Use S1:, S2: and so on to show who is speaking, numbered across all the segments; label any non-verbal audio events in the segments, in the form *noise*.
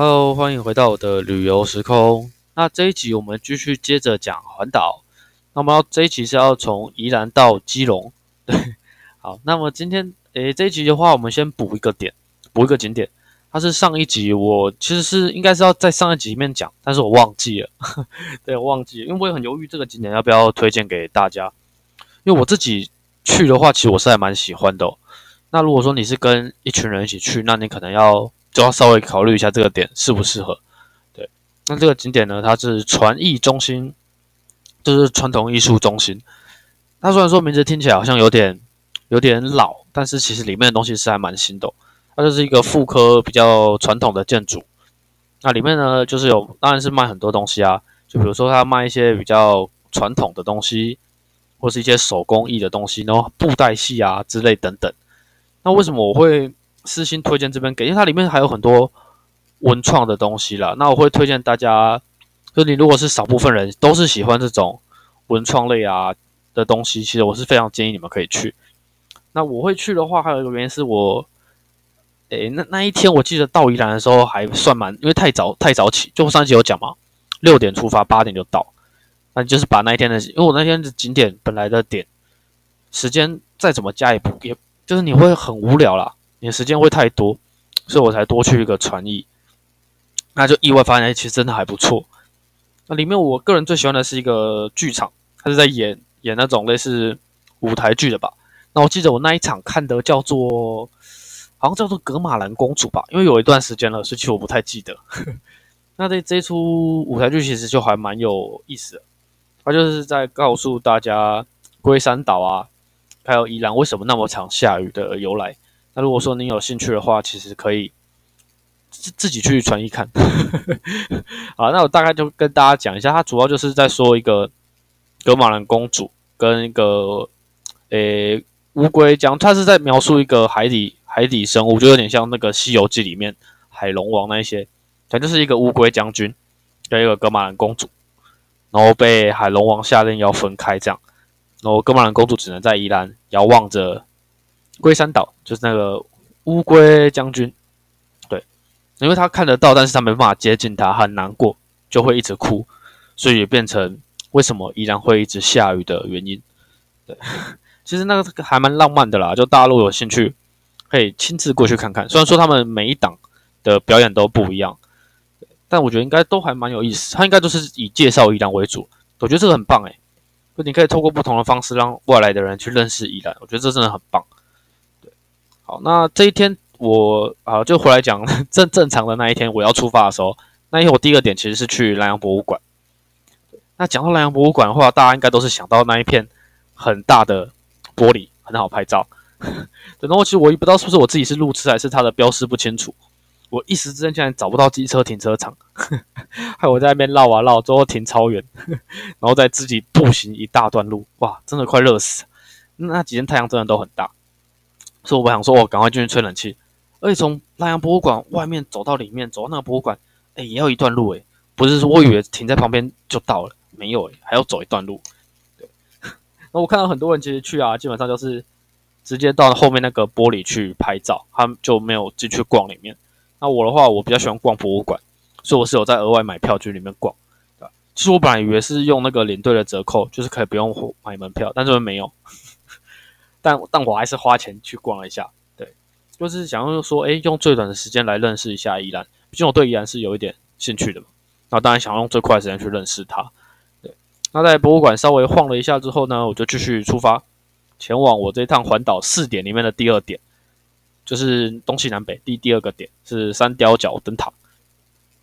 S1: Hello，欢迎回到我的旅游时空。那这一集我们继续接着讲环岛。那么这一集是要从宜兰到基隆。*laughs* 对，好，那么今天诶这一集的话，我们先补一个点，补一个景点。它是上一集我其实是应该是要在上一集里面讲，但是我忘记了。*laughs* 对，我忘记了，因为我也很犹豫这个景点要不要推荐给大家。因为我自己去的话，其实我是还蛮喜欢的。那如果说你是跟一群人一起去，那你可能要就要稍微考虑一下这个点适不适合。对，那这个景点呢，它是传艺中心，就是传统艺术中心。它虽然说名字听起来好像有点有点老，但是其实里面的东西是还蛮新的。它就是一个复刻比较传统的建筑。那里面呢，就是有当然是卖很多东西啊，就比如说它卖一些比较传统的东西，或是一些手工艺的东西，然后布袋戏啊之类等等。那为什么我会私心推荐这边给？因为它里面还有很多文创的东西啦。那我会推荐大家，就你如果是少部分人都是喜欢这种文创类啊的东西，其实我是非常建议你们可以去。那我会去的话，还有一个原因是我，诶，那那一天我记得到宜兰的时候还算蛮，因为太早太早起，就上集有讲嘛，六点出发，八点就到。那就是把那一天的，因为我那天的景点本来的点时间再怎么加也不也。就是你会很无聊啦，你时间会太多，所以我才多去一个传艺，那就意外发现，哎其实真的还不错。那里面我个人最喜欢的是一个剧场，它是在演演那种类似舞台剧的吧。那我记得我那一场看的叫做，好像叫做《格马兰公主》吧，因为有一段时间了，所以其实我不太记得。*laughs* 那这这出舞台剧其实就还蛮有意思的，它就是在告诉大家龟山岛啊。还有宜兰为什么那么常下雨的由来？那如果说您有兴趣的话，其实可以自自己去传一看。*laughs* 好，那我大概就跟大家讲一下，它主要就是在说一个格马兰公主跟一个诶乌龟将，它是在描述一个海底海底生物，就有点像那个《西游记》里面海龙王那一些，反正就是一个乌龟将军跟一个格马兰公主，然后被海龙王下令要分开这样。然后，格马兰公主只能在宜兰遥望着龟山岛，就是那个乌龟将军。对，因为他看得到，但是他没办法接近他，很难过，就会一直哭，所以也变成为什么宜兰会一直下雨的原因。对，*laughs* 其实那个还蛮浪漫的啦，就大陆有兴趣可以亲自过去看看。虽然说他们每一档的表演都不一样，但我觉得应该都还蛮有意思。他应该都是以介绍宜兰为主，我觉得这个很棒诶。就你可以透过不同的方式让外来的人去认识宜兰，我觉得这真的很棒。好，那这一天我啊就回来讲 *laughs* 正正常的那一天，我要出发的时候，那一天我第一个点其实是去南洋博物馆。那讲到南洋博物馆的话，大家应该都是想到那一片很大的玻璃，很好拍照。*laughs* 然后其实我也不知道是不是我自己是路痴，还是它的标识不清楚。我一时之间竟然找不到机车停车场，*laughs* 害我在那边绕啊绕，最后停超远，然后再自己步行一大段路，哇，真的快热死！那几天太阳真的都很大，所以我想说，我赶快进去吹冷气。而且从南洋博物馆外面走到里面，走到那个博物馆，哎，也要一段路哎，不是说我以为停在旁边就到了，没有哎，还要走一段路。对，*laughs* 那我看到很多人其实去啊，基本上就是直接到后面那个玻璃去拍照，他们就没有进去逛里面。那我的话，我比较喜欢逛博物馆，所以我是有在额外买票去里面逛，对？其实我本来以为是用那个领队的折扣，就是可以不用买门票，但是没有。但但我还是花钱去逛了一下，对，就是想要说，哎，用最短的时间来认识一下宜兰，毕竟我对宜兰是有一点兴趣的嘛。那当然想用最快的时间去认识它，对。那在博物馆稍微晃了一下之后呢，我就继续出发，前往我这趟环岛四点里面的第二点。就是东西南北第第二个点是三雕角灯塔，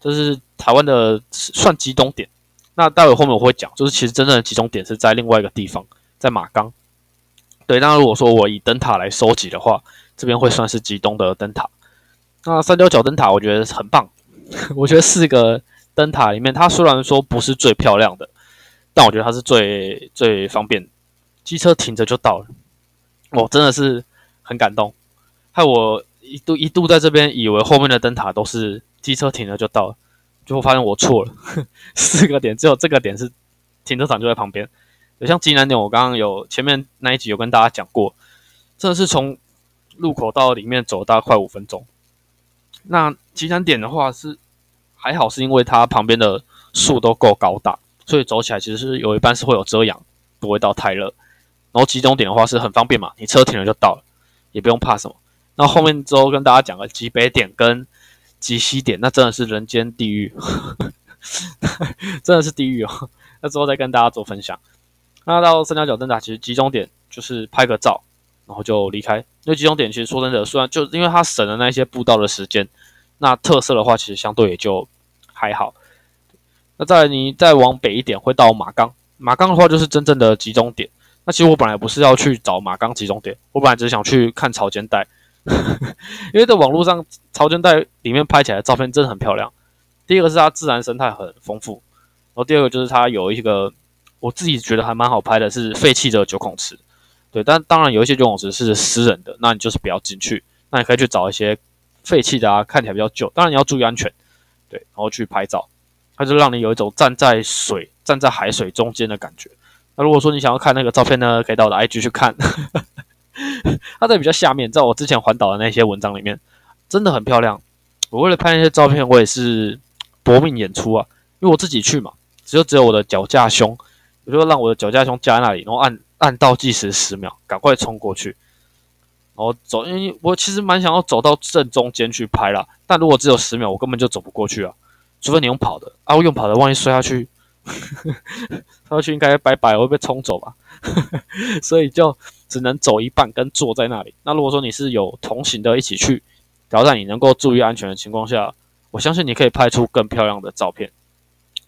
S1: 这是台湾的算集中点。那待会后面我会讲，就是其实真正的集中点是在另外一个地方，在马冈。对，那如果说我以灯塔来收集的话，这边会算是集中的灯塔。那三角角灯塔我觉得很棒，*laughs* 我觉得四个灯塔里面，它虽然说不是最漂亮的，但我觉得它是最最方便，机车停着就到了。我真的是很感动。害我一度一度在这边以为后面的灯塔都是机车停了就到了，最后发现我错了，*laughs* 四个点只有这个点是停车场就在旁边。像济南点，我刚刚有前面那一集有跟大家讲过，真的是从路口到里面走大概快五分钟。那济南点的话是还好是因为它旁边的树都够高大，所以走起来其实是有一半是会有遮阳，不会到太热。然后集中点的话是很方便嘛，你车停了就到了，也不用怕什么。那后面之后跟大家讲个极北点跟极西点，那真的是人间地狱，*laughs* 真的是地狱哦。那之后再跟大家做分享。那到三角角灯塔，其实集中点就是拍个照，然后就离开。因为集中点其实说真的，虽然就因为它省了那些步道的时间，那特色的话其实相对也就还好。那再你再往北一点，会到马冈。马冈的话就是真正的集中点。那其实我本来不是要去找马冈集中点，我本来只是想去看潮间带，*laughs* 因为在网络上潮间带里面拍起来的照片真的很漂亮。第一个是它自然生态很丰富，然后第二个就是它有一个我自己觉得还蛮好拍的，是废弃的九孔池。对，但当然有一些九孔池是私人的，那你就是不要进去。那你可以去找一些废弃的啊，看起来比较旧，当然你要注意安全。对，然后去拍照，它就让你有一种站在水、站在海水中间的感觉。那如果说你想要看那个照片呢，可以到我的 IG 去看，*laughs* 它在比较下面，在我之前环岛的那些文章里面，真的很漂亮。我为了拍那些照片，我也是搏命演出啊，因为我自己去嘛，只有只有我的脚架胸，我就让我的脚架胸架在那里，然后按。按倒计时十秒，赶快冲过去，然后走。因为我其实蛮想要走到正中间去拍啦，但如果只有十秒，我根本就走不过去啊。除非你用跑的啊，我用跑的，万一摔下去，*laughs* 摔下去应该拜拜，我会被冲走吧。*laughs* 所以就只能走一半，跟坐在那里。那如果说你是有同行的一起去，然后在你能够注意安全的情况下，我相信你可以拍出更漂亮的照片。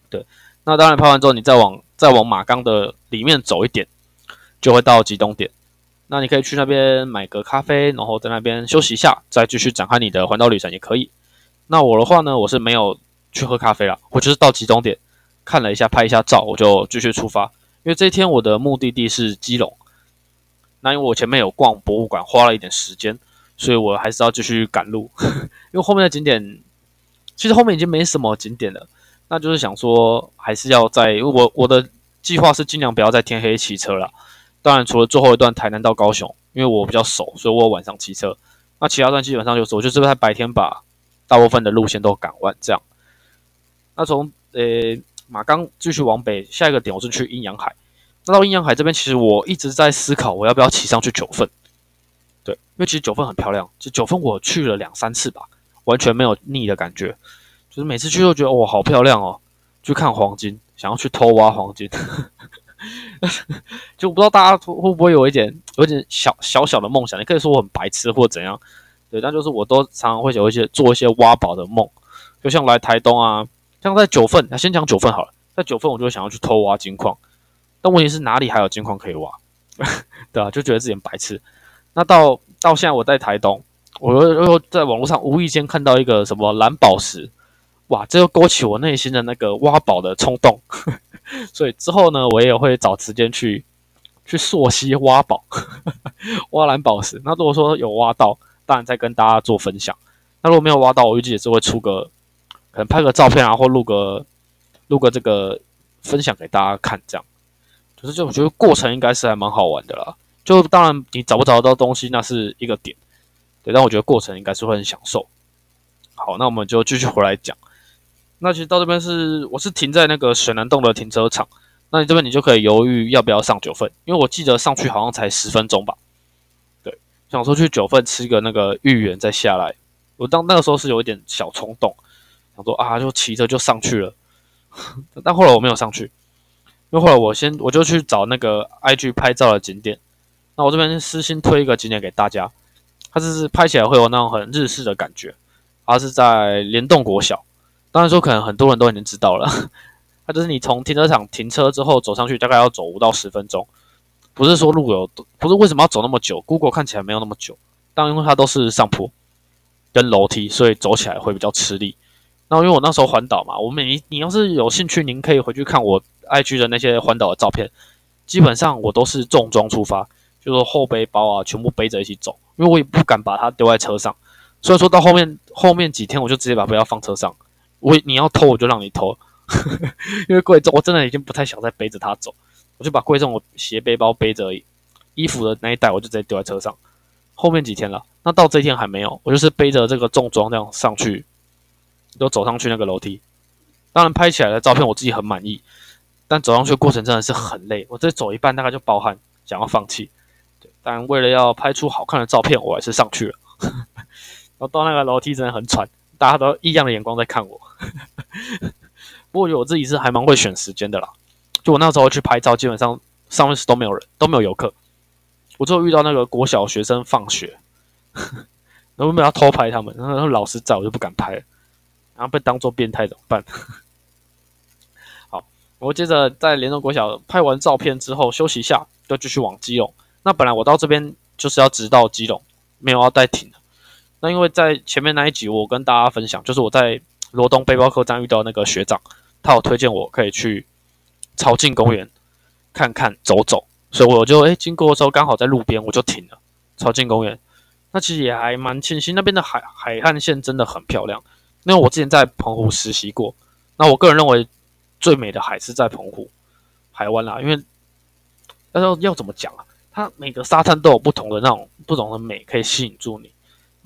S1: 对，那当然拍完之后，你再往再往马缸的里面走一点。就会到集中点，那你可以去那边买个咖啡，然后在那边休息一下，再继续展开你的环岛旅程也可以。那我的话呢，我是没有去喝咖啡了，我就是到集中点看了一下，拍一下照，我就继续出发。因为这一天我的目的地是基隆，那因为我前面有逛博物馆，花了一点时间，所以我还是要继续赶路。*laughs* 因为后面的景点其实后面已经没什么景点了，那就是想说还是要在我我的计划是尽量不要在天黑骑车了。当然，除了最后一段台南到高雄，因为我比较熟，所以我晚上骑车。那其他段基本上就是，我就是在白天把大部分的路线都赶完，这样。那从呃马冈继续往北，下一个点我是去阴阳海。那到阴阳海这边，其实我一直在思考，我要不要骑上去九份？对，因为其实九份很漂亮，其实九份我去了两三次吧，完全没有腻的感觉，就是每次去都觉得哇好漂亮哦，去看黄金，想要去偷挖黄金。*laughs* 就不知道大家会不会有一点有点小小小的梦想？你可以说我很白痴或怎样，对，但就是我都常常会有一些做一些挖宝的梦，就像来台东啊，像在九份，那先讲九份好了，在九份我就想要去偷挖金矿，但问题是哪里还有金矿可以挖？*laughs* 对啊，就觉得自己很白痴。那到到现在我在台东，我又又在网络上无意间看到一个什么蓝宝石，哇，这又勾起我内心的那个挖宝的冲动。*laughs* 所以之后呢，我也会找时间去去溯溪挖宝，*laughs* 挖蓝宝石。那如果说有挖到，当然再跟大家做分享。那如果没有挖到，我预计也是会出个，可能拍个照片啊，或录个录个这个分享给大家看，这样。就是就我觉得过程应该是还蛮好玩的啦。就当然你找不找得到东西那是一个点，对，但我觉得过程应该是会很享受。好，那我们就继续回来讲。那其实到这边是，我是停在那个水南洞的停车场。那你这边你就可以犹豫要不要上九份，因为我记得上去好像才十分钟吧。对，想说去九份吃个那个芋圆再下来。我当那个时候是有一点小冲动，想说啊，就骑车就上去了。*laughs* 但后来我没有上去，因为后来我先我就去找那个 IG 拍照的景点。那我这边私心推一个景点给大家，它就是拍起来会有那种很日式的感觉，它是在联动国小。当然说，可能很多人都已经知道了。*laughs* 它就是你从停车场停车之后走上去，大概要走五到十分钟。不是说路有，不是为什么要走那么久？Google 看起来没有那么久，但因为它都是上坡跟楼梯，所以走起来会比较吃力。那因为我那时候环岛嘛，我每你你要是有兴趣，您可以回去看我 IG 的那些环岛的照片。基本上我都是重装出发，就是后背包啊全部背着一起走，因为我也不敢把它丢在车上。所以说到后面后面几天，我就直接把背包放车上。我你要偷我就让你偷，*laughs* 因为贵重，我真的已经不太想再背着它走，我就把贵重我斜背包背着而已，衣服的那一袋我就直接丢在车上。后面几天了，那到这一天还没有，我就是背着这个重装这样上去，就走上去那个楼梯。当然拍起来的照片我自己很满意，但走上去的过程真的是很累。我这走一半大概就暴汗，想要放弃。对，但为了要拍出好看的照片，我还是上去了。*laughs* 然后到那个楼梯真的很喘，大家都异样的眼光在看我。*laughs* 不过我觉得我自己是还蛮会选时间的啦。就我那时候去拍照，基本上上面是都没有人，都没有游客。我最后遇到那个国小学生放学，*laughs* 然后没有偷拍他们，然后老师在我就不敢拍，然后被当做变态怎么办？*laughs* 好，我接着在联动国小拍完照片之后休息一下，就继续往基隆。那本来我到这边就是要直到基隆，没有要带停的。那因为在前面那一集，我跟大家分享，就是我在罗东背包客栈遇到那个学长，他有推荐我可以去。朝境公园看看走走，所以我就诶经过的时候刚好在路边，我就停了。朝境公园，那其实也还蛮庆幸，那边的海海岸线真的很漂亮。因为我之前在澎湖实习过，那我个人认为最美的海是在澎湖海湾啦。因为要要怎么讲啊？它每个沙滩都有不同的那种不同的美，可以吸引住你。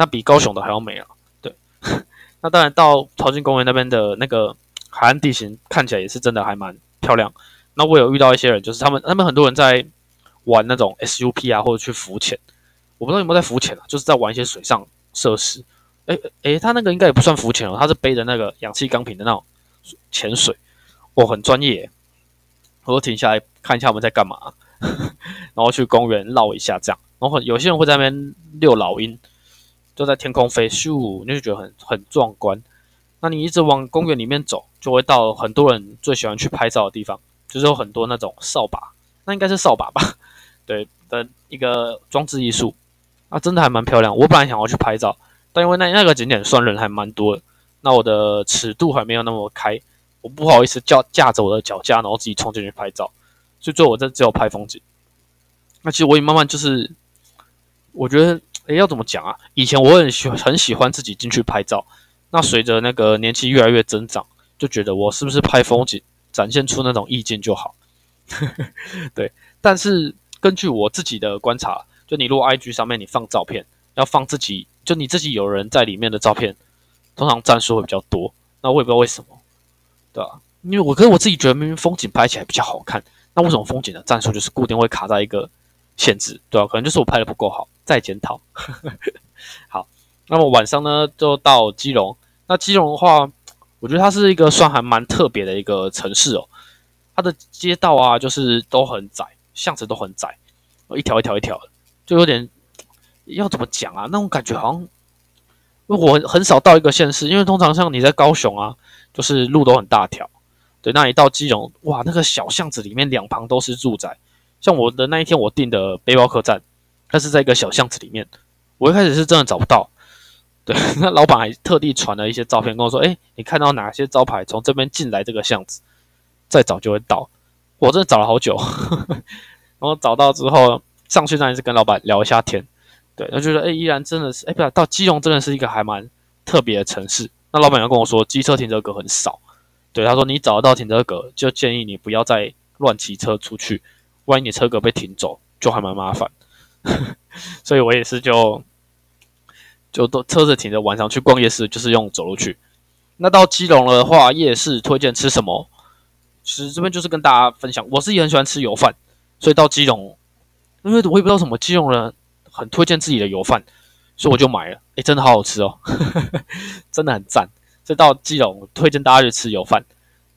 S1: 那比高雄的还要美啊！对，*laughs* 那当然到朝境公园那边的那个海岸地形看起来也是真的还蛮。漂亮，那我有遇到一些人，就是他们，他们很多人在玩那种 SUP 啊，或者去浮潜。我不知道有没有在浮潜啊，就是在玩一些水上设施。诶诶，他那个应该也不算浮潜哦，他是背着那个氧气钢瓶的那种潜水，我很专业。我都停下来看一下我们在干嘛，*laughs* 然后去公园绕一下这样。然后有些人会在那边遛老鹰，就在天空飞，咻，你就觉得很很壮观。那你一直往公园里面走，就会到很多人最喜欢去拍照的地方，就是有很多那种扫把，那应该是扫把吧？*laughs* 对的一个装置艺术，啊，真的还蛮漂亮。我本来想要去拍照，但因为那那个景点算人还蛮多的，那我的尺度还没有那么开，我不好意思叫架着我的脚架，然后自己冲进去拍照，所以最后我这只有拍风景。那其实我也慢慢就是，我觉得，要怎么讲啊？以前我很喜很喜欢自己进去拍照。那随着那个年纪越来越增长，就觉得我是不是拍风景，展现出那种意境就好。*laughs* 对，但是根据我自己的观察，就你如果 IG 上面你放照片，要放自己就你自己有人在里面的照片，通常赞数会比较多。那我也不知道为什么，对吧？因为我跟我自己觉得明明风景拍起来比较好看，那为什么风景的赞数就是固定会卡在一个限制，对吧？可能就是我拍的不够好，再检讨。*laughs* 好。那么晚上呢，就到基隆。那基隆的话，我觉得它是一个算还蛮特别的一个城市哦。它的街道啊，就是都很窄，巷子都很窄，一条一条一条，就有点要怎么讲啊？那种感觉好像，我很少到一个县市，因为通常像你在高雄啊，就是路都很大条。对，那你到基隆，哇，那个小巷子里面两旁都是住宅。像我的那一天我订的背包客栈，它是在一个小巷子里面。我一开始是真的找不到。对，*laughs* 那老板还特地传了一些照片跟我说：“哎，你看到哪些招牌从这边进来这个巷子，再找就会到。”我真的找了好久，呵 *laughs* 呵然后找到之后上去那里是跟老板聊一下天。对，然后觉得哎，依然真的是哎，不到基隆真的是一个还蛮特别的城市。那老板又跟我说，机车停车格很少。对，他说你找得到停车格，就建议你不要再乱骑车出去，万一你车格被停走，就还蛮麻烦。*laughs* 所以我也是就。就都车子停着，晚上去逛夜市就是用走路去。那到基隆的话，夜市推荐吃什么？其实这边就是跟大家分享，我自己很喜欢吃油饭，所以到基隆，因为我也不知道什么基隆人很推荐自己的油饭，所以我就买了。哎，真的好好吃哦，呵 *laughs* 呵真的很赞。所以到基隆推荐大家去吃油饭。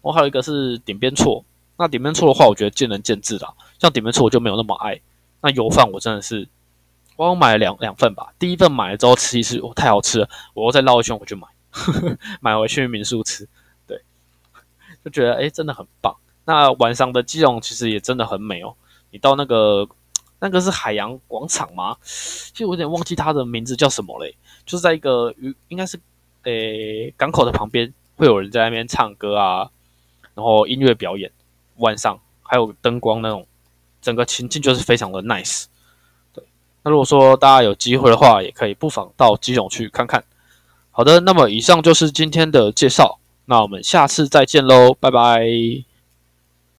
S1: 我还有一个是点边错，那点边错的话，我觉得见仁见智啦。像点边错我就没有那么爱，那油饭我真的是。我刚买了两两份吧，第一份买了之后吃一次，哦，太好吃了，我又再绕一圈回去买，*laughs* 买回去民宿吃，对，就觉得哎，真的很棒。那晚上的基隆其实也真的很美哦。你到那个那个是海洋广场吗？其实我有点忘记它的名字叫什么嘞，就是在一个鱼应该是诶港口的旁边，会有人在那边唱歌啊，然后音乐表演，晚上还有灯光那种，整个情境就是非常的 nice 对。那如果说大家有机会的话，也可以不妨到基隆去看看。好的，那么以上就是今天的介绍，那我们下次再见喽，拜拜。